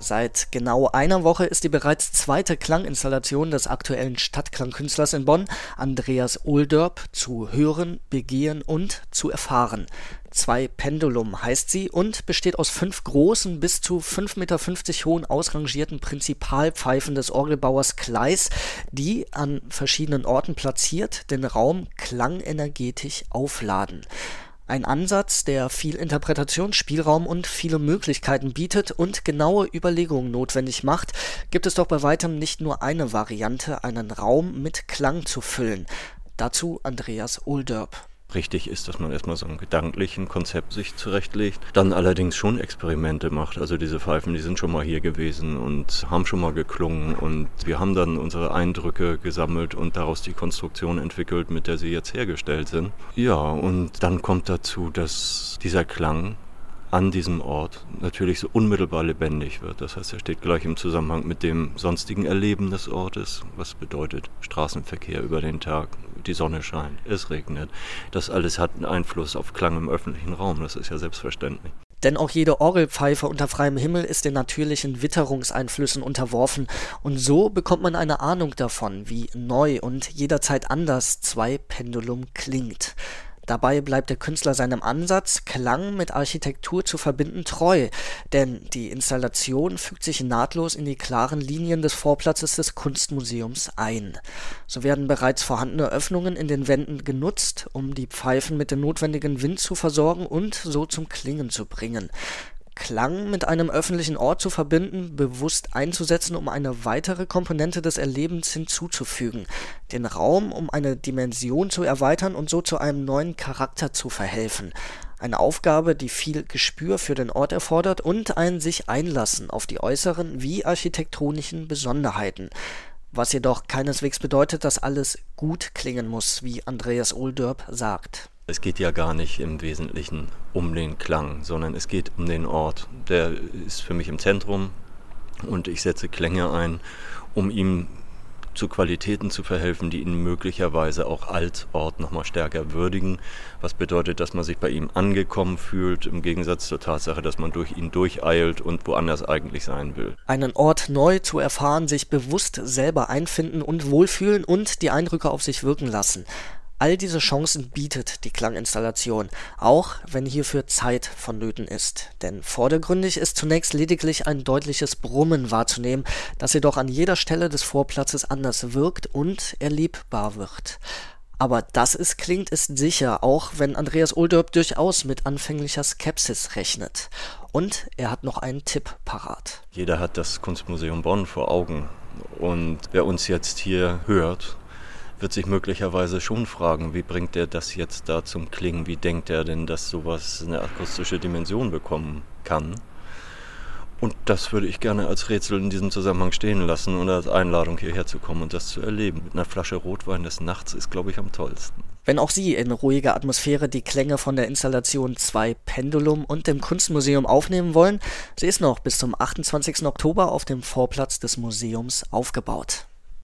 Seit genau einer Woche ist die bereits zweite Klanginstallation des aktuellen Stadtklangkünstlers in Bonn, Andreas Ohlderb, zu hören, begehen und zu erfahren. Zwei Pendulum heißt sie und besteht aus fünf großen, bis zu 5,50 Meter hohen ausrangierten Prinzipalpfeifen des Orgelbauers Kleis, die an verschiedenen Orten platziert den Raum klangenergetisch aufladen. Ein Ansatz, der viel Interpretationsspielraum und viele Möglichkeiten bietet und genaue Überlegungen notwendig macht, gibt es doch bei weitem nicht nur eine Variante, einen Raum mit Klang zu füllen. Dazu Andreas Ohlderb richtig ist, dass man erstmal so ein gedanklichen Konzept sich zurechtlegt, dann allerdings schon Experimente macht. Also diese Pfeifen, die sind schon mal hier gewesen und haben schon mal geklungen und wir haben dann unsere Eindrücke gesammelt und daraus die Konstruktion entwickelt, mit der sie jetzt hergestellt sind. Ja, und dann kommt dazu, dass dieser Klang an diesem Ort natürlich so unmittelbar lebendig wird. Das heißt, er steht gleich im Zusammenhang mit dem sonstigen Erleben des Ortes, was bedeutet Straßenverkehr über den Tag, die Sonne scheint, es regnet. Das alles hat einen Einfluss auf Klang im öffentlichen Raum, das ist ja selbstverständlich. Denn auch jede Orgelpfeife unter freiem Himmel ist den natürlichen Witterungseinflüssen unterworfen, und so bekommt man eine Ahnung davon, wie neu und jederzeit anders zwei Pendulum klingt. Dabei bleibt der Künstler seinem Ansatz, Klang mit Architektur zu verbinden, treu, denn die Installation fügt sich nahtlos in die klaren Linien des Vorplatzes des Kunstmuseums ein. So werden bereits vorhandene Öffnungen in den Wänden genutzt, um die Pfeifen mit dem notwendigen Wind zu versorgen und so zum Klingen zu bringen. Klang mit einem öffentlichen Ort zu verbinden, bewusst einzusetzen, um eine weitere Komponente des Erlebens hinzuzufügen, den Raum um eine Dimension zu erweitern und so zu einem neuen Charakter zu verhelfen. Eine Aufgabe, die viel Gespür für den Ort erfordert und ein sich einlassen auf die äußeren wie architektonischen Besonderheiten. Was jedoch keineswegs bedeutet, dass alles gut klingen muss, wie Andreas Ohlderb sagt. Es geht ja gar nicht im Wesentlichen um den Klang, sondern es geht um den Ort. Der ist für mich im Zentrum und ich setze Klänge ein, um ihm zu Qualitäten zu verhelfen, die ihn möglicherweise auch als Ort nochmal stärker würdigen. Was bedeutet, dass man sich bei ihm angekommen fühlt, im Gegensatz zur Tatsache, dass man durch ihn durcheilt und woanders eigentlich sein will. Einen Ort neu zu erfahren, sich bewusst selber einfinden und wohlfühlen und die Eindrücke auf sich wirken lassen. All diese Chancen bietet die Klanginstallation, auch wenn hierfür Zeit vonnöten ist. Denn vordergründig ist zunächst lediglich ein deutliches Brummen wahrzunehmen, das jedoch an jeder Stelle des Vorplatzes anders wirkt und erlebbar wird. Aber dass es klingt, ist sicher, auch wenn Andreas Oldorp durchaus mit anfänglicher Skepsis rechnet. Und er hat noch einen Tipp parat. Jeder hat das Kunstmuseum Bonn vor Augen. Und wer uns jetzt hier hört wird sich möglicherweise schon fragen, wie bringt er das jetzt da zum Klingen? Wie denkt er denn, dass sowas eine akustische Dimension bekommen kann? Und das würde ich gerne als Rätsel in diesem Zusammenhang stehen lassen und als Einladung hierher zu kommen und das zu erleben. Mit einer Flasche Rotwein des Nachts ist, glaube ich, am tollsten. Wenn auch Sie in ruhiger Atmosphäre die Klänge von der Installation 2 Pendulum und dem Kunstmuseum aufnehmen wollen, sie ist noch bis zum 28. Oktober auf dem Vorplatz des Museums aufgebaut.